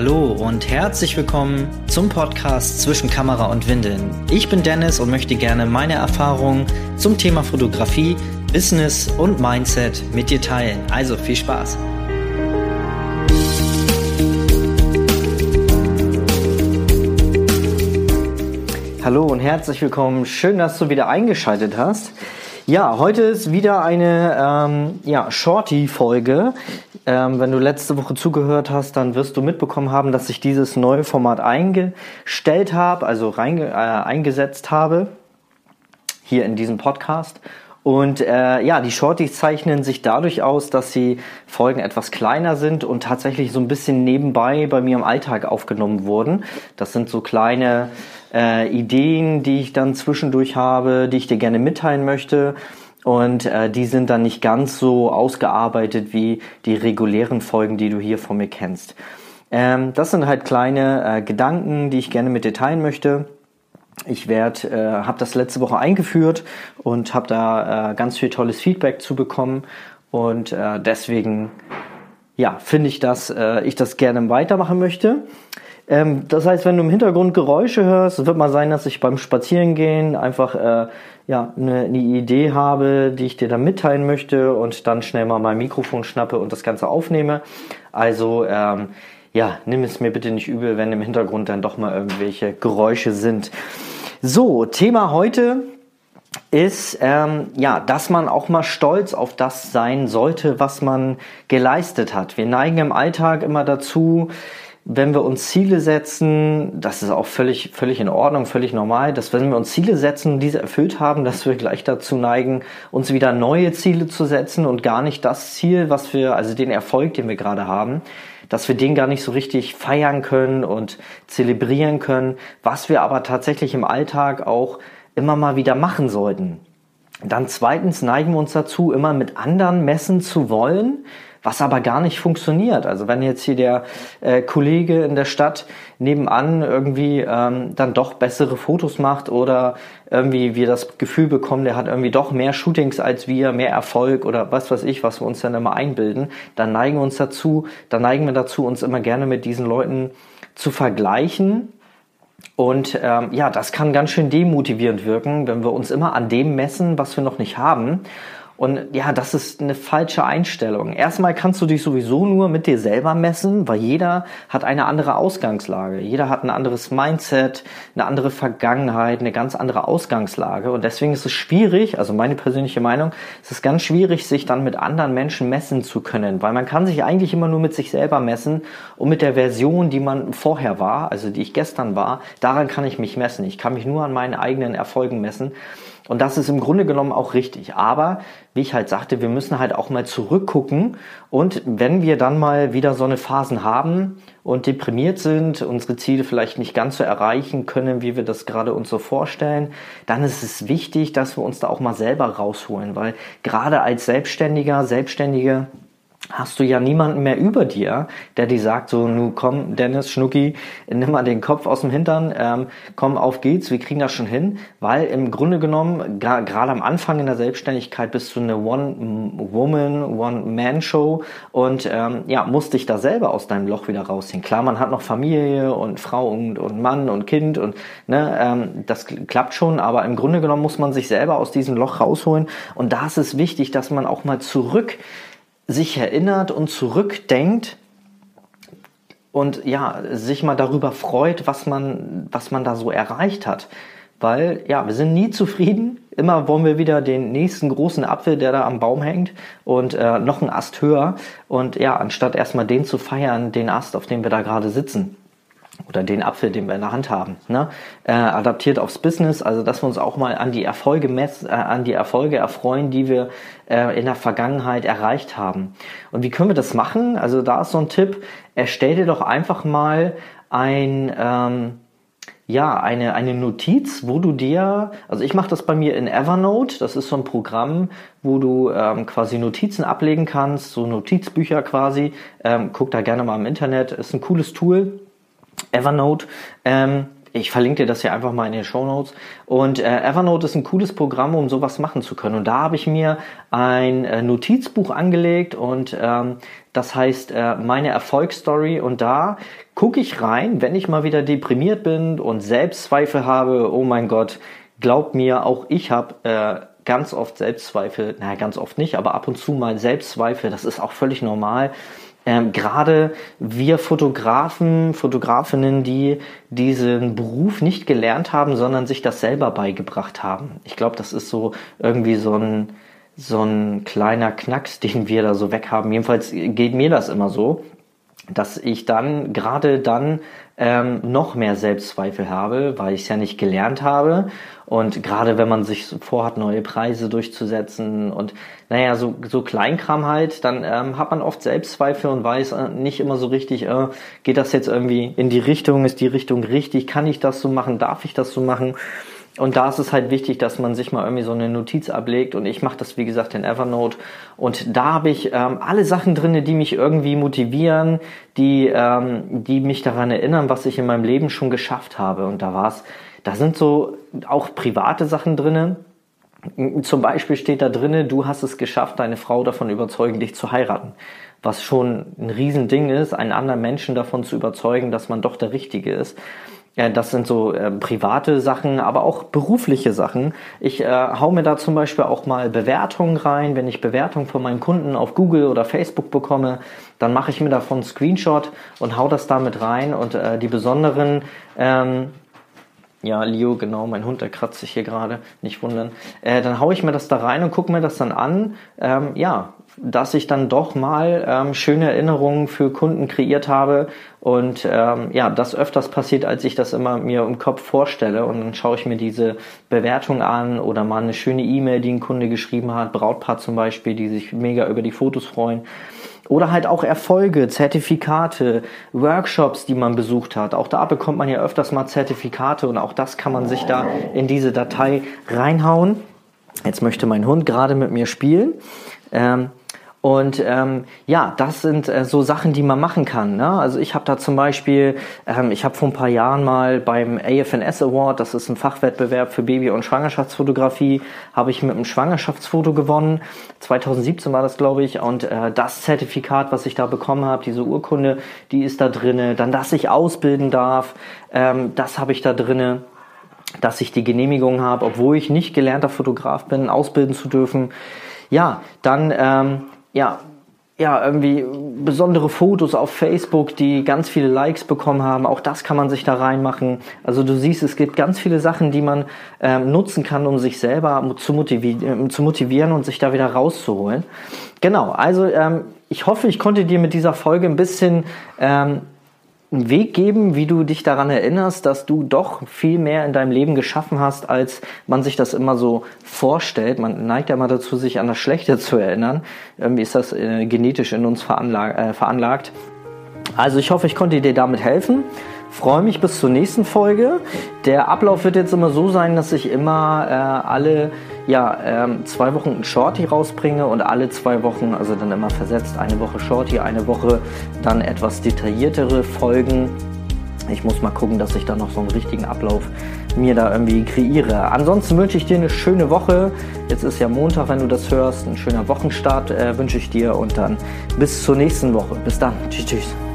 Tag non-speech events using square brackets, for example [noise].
Hallo und herzlich willkommen zum Podcast Zwischen Kamera und Windeln. Ich bin Dennis und möchte gerne meine Erfahrungen zum Thema Fotografie, Business und Mindset mit dir teilen. Also viel Spaß! Hallo und herzlich willkommen. Schön, dass du wieder eingeschaltet hast. Ja, heute ist wieder eine ähm, ja, Shorty-Folge. Ähm, wenn du letzte Woche zugehört hast, dann wirst du mitbekommen haben, dass ich dieses neue Format eingestellt habe, also reinge äh, eingesetzt habe, hier in diesem Podcast. Und äh, ja, die Shorties zeichnen sich dadurch aus, dass die Folgen etwas kleiner sind und tatsächlich so ein bisschen nebenbei bei mir im Alltag aufgenommen wurden. Das sind so kleine äh, Ideen, die ich dann zwischendurch habe, die ich dir gerne mitteilen möchte. Und äh, die sind dann nicht ganz so ausgearbeitet wie die regulären Folgen, die du hier von mir kennst. Ähm, das sind halt kleine äh, Gedanken, die ich gerne mit dir teilen möchte. Ich werde, äh, habe das letzte Woche eingeführt und habe da äh, ganz viel tolles Feedback zu bekommen und äh, deswegen, ja, finde ich, dass äh, ich das gerne weitermachen möchte. Ähm, das heißt, wenn du im Hintergrund Geräusche hörst, wird mal sein, dass ich beim Spazierengehen einfach äh, ja eine, eine Idee habe, die ich dir dann mitteilen möchte und dann schnell mal mein Mikrofon schnappe und das Ganze aufnehme. Also ähm, ja, nimm es mir bitte nicht übel, wenn im Hintergrund dann doch mal irgendwelche Geräusche sind. So, Thema heute ist, ähm, ja, dass man auch mal stolz auf das sein sollte, was man geleistet hat. Wir neigen im Alltag immer dazu, wenn wir uns Ziele setzen, das ist auch völlig, völlig in Ordnung, völlig normal, dass wenn wir uns Ziele setzen und diese erfüllt haben, dass wir gleich dazu neigen, uns wieder neue Ziele zu setzen und gar nicht das Ziel, was wir, also den Erfolg, den wir gerade haben, dass wir den gar nicht so richtig feiern können und zelebrieren können, was wir aber tatsächlich im Alltag auch immer mal wieder machen sollten. Dann zweitens neigen wir uns dazu, immer mit anderen messen zu wollen, was aber gar nicht funktioniert. Also wenn jetzt hier der äh, Kollege in der Stadt nebenan irgendwie ähm, dann doch bessere Fotos macht oder irgendwie wir das Gefühl bekommen, der hat irgendwie doch mehr Shootings als wir, mehr Erfolg oder was weiß ich, was wir uns dann immer einbilden, dann neigen wir uns dazu, dann neigen wir dazu, uns immer gerne mit diesen Leuten zu vergleichen. Und ähm, ja, das kann ganz schön demotivierend wirken, wenn wir uns immer an dem messen, was wir noch nicht haben. Und ja, das ist eine falsche Einstellung. Erstmal kannst du dich sowieso nur mit dir selber messen, weil jeder hat eine andere Ausgangslage. Jeder hat ein anderes Mindset, eine andere Vergangenheit, eine ganz andere Ausgangslage. Und deswegen ist es schwierig, also meine persönliche Meinung, es ist ganz schwierig, sich dann mit anderen Menschen messen zu können, weil man kann sich eigentlich immer nur mit sich selber messen und mit der Version, die man vorher war, also die ich gestern war, daran kann ich mich messen. Ich kann mich nur an meinen eigenen Erfolgen messen. Und das ist im Grunde genommen auch richtig. Aber wie ich halt sagte, wir müssen halt auch mal zurückgucken. Und wenn wir dann mal wieder so eine Phasen haben und deprimiert sind, unsere Ziele vielleicht nicht ganz so erreichen können, wie wir das gerade uns so vorstellen, dann ist es wichtig, dass wir uns da auch mal selber rausholen. Weil gerade als Selbstständiger, Selbstständige, hast du ja niemanden mehr über dir, der dir sagt, so, nu komm, Dennis, Schnucki, nimm mal den Kopf aus dem Hintern, ähm, komm, auf geht's, wir kriegen das schon hin, weil im Grunde genommen, gerade am Anfang in der Selbstständigkeit bist du eine One-Woman, One-Man-Show und ähm, ja, musst dich da selber aus deinem Loch wieder rausziehen. Klar, man hat noch Familie und Frau und, und Mann und Kind und ne, ähm, das klappt schon, aber im Grunde genommen muss man sich selber aus diesem Loch rausholen und da ist es wichtig, dass man auch mal zurück sich erinnert und zurückdenkt und ja, sich mal darüber freut, was man, was man da so erreicht hat. Weil, ja, wir sind nie zufrieden. Immer wollen wir wieder den nächsten großen Apfel, der da am Baum hängt und äh, noch einen Ast höher. Und ja, anstatt erstmal den zu feiern, den Ast, auf dem wir da gerade sitzen oder den Apfel, den wir in der Hand haben, ne? äh, adaptiert aufs Business, also dass wir uns auch mal an die Erfolge mess, äh, an die Erfolge erfreuen, die wir äh, in der Vergangenheit erreicht haben. Und wie können wir das machen? Also da ist so ein Tipp: Erstell dir doch einfach mal ein ähm, ja, eine, eine Notiz, wo du dir, also ich mache das bei mir in Evernote, das ist so ein Programm, wo du ähm, quasi Notizen ablegen kannst, so Notizbücher quasi. Ähm, guck da gerne mal im Internet, ist ein cooles Tool. Evernote. Ähm, ich verlinke dir das hier einfach mal in den Show Notes. Und äh, Evernote ist ein cooles Programm, um sowas machen zu können. Und da habe ich mir ein äh, Notizbuch angelegt und ähm, das heißt äh, meine Erfolgsstory. Und da gucke ich rein, wenn ich mal wieder deprimiert bin und Selbstzweifel habe. Oh mein Gott, glaub mir, auch ich habe äh, ganz oft Selbstzweifel. Naja, ganz oft nicht, aber ab und zu mal Selbstzweifel. Das ist auch völlig normal ähm, gerade wir Fotografen, Fotografinnen, die diesen Beruf nicht gelernt haben, sondern sich das selber beigebracht haben. Ich glaube, das ist so irgendwie so ein, so ein kleiner Knacks, [laughs] den wir da so weghaben. Jedenfalls geht mir das immer so, dass ich dann, gerade dann, ähm, noch mehr Selbstzweifel habe, weil ich es ja nicht gelernt habe. Und gerade wenn man sich vorhat, neue Preise durchzusetzen und naja, so, so Kleinkram halt, dann ähm, hat man oft Selbstzweifel und weiß äh, nicht immer so richtig, äh, geht das jetzt irgendwie in die Richtung, ist die Richtung richtig, kann ich das so machen, darf ich das so machen? Und da ist es halt wichtig, dass man sich mal irgendwie so eine Notiz ablegt. Und ich mache das, wie gesagt, in Evernote. Und da habe ich ähm, alle Sachen drinne, die mich irgendwie motivieren, die, ähm, die mich daran erinnern, was ich in meinem Leben schon geschafft habe. Und da war's, da sind so auch private Sachen drinne. Zum Beispiel steht da drinne, du hast es geschafft, deine Frau davon überzeugen, dich zu heiraten. Was schon ein Riesending ist, einen anderen Menschen davon zu überzeugen, dass man doch der Richtige ist. Ja, das sind so äh, private Sachen, aber auch berufliche Sachen. Ich äh, hau mir da zum Beispiel auch mal Bewertungen rein. Wenn ich Bewertungen von meinen Kunden auf Google oder Facebook bekomme, dann mache ich mir davon Screenshot und hau das damit rein. Und äh, die besonderen ähm, ja, Leo, genau, mein Hund, der kratzt sich hier gerade, nicht wundern. Äh, dann hau ich mir das da rein und gucke mir das dann an. Ähm, ja, dass ich dann doch mal ähm, schöne Erinnerungen für Kunden kreiert habe und ähm, ja, das öfters passiert, als ich das immer mir im Kopf vorstelle und dann schaue ich mir diese Bewertung an oder mal eine schöne E-Mail, die ein Kunde geschrieben hat, Brautpaar zum Beispiel, die sich mega über die Fotos freuen oder halt auch Erfolge, Zertifikate, Workshops, die man besucht hat. Auch da bekommt man ja öfters mal Zertifikate und auch das kann man sich da in diese Datei reinhauen. Jetzt möchte mein Hund gerade mit mir spielen. Ähm, und ähm, ja, das sind äh, so Sachen, die man machen kann. Ne? Also ich habe da zum Beispiel, ähm, ich habe vor ein paar Jahren mal beim AFNS Award, das ist ein Fachwettbewerb für Baby- und Schwangerschaftsfotografie, habe ich mit einem Schwangerschaftsfoto gewonnen. 2017 war das, glaube ich. Und äh, das Zertifikat, was ich da bekommen habe, diese Urkunde, die ist da drinne. Dann, dass ich ausbilden darf, ähm, das habe ich da drinne dass ich die Genehmigung habe, obwohl ich nicht gelernter Fotograf bin, ausbilden zu dürfen. Ja, dann ähm, ja, ja, irgendwie besondere Fotos auf Facebook, die ganz viele Likes bekommen haben. Auch das kann man sich da reinmachen. Also du siehst, es gibt ganz viele Sachen, die man ähm, nutzen kann, um sich selber zu, motivi äh, zu motivieren und sich da wieder rauszuholen. Genau, also ähm, ich hoffe, ich konnte dir mit dieser Folge ein bisschen ähm, einen Weg geben, wie du dich daran erinnerst, dass du doch viel mehr in deinem Leben geschaffen hast, als man sich das immer so vorstellt. Man neigt ja mal dazu, sich an das Schlechte zu erinnern. Irgendwie ist das äh, genetisch in uns veranlagt, äh, veranlagt. Also ich hoffe, ich konnte dir damit helfen. Freue mich bis zur nächsten Folge. Der Ablauf wird jetzt immer so sein, dass ich immer äh, alle ja, ähm, zwei Wochen ein Shorty rausbringe und alle zwei Wochen, also dann immer versetzt, eine Woche Shorty, eine Woche dann etwas detailliertere Folgen. Ich muss mal gucken, dass ich da noch so einen richtigen Ablauf mir da irgendwie kreiere. Ansonsten wünsche ich dir eine schöne Woche. Jetzt ist ja Montag, wenn du das hörst. Ein schöner Wochenstart äh, wünsche ich dir und dann bis zur nächsten Woche. Bis dann. Tschüss, tschüss.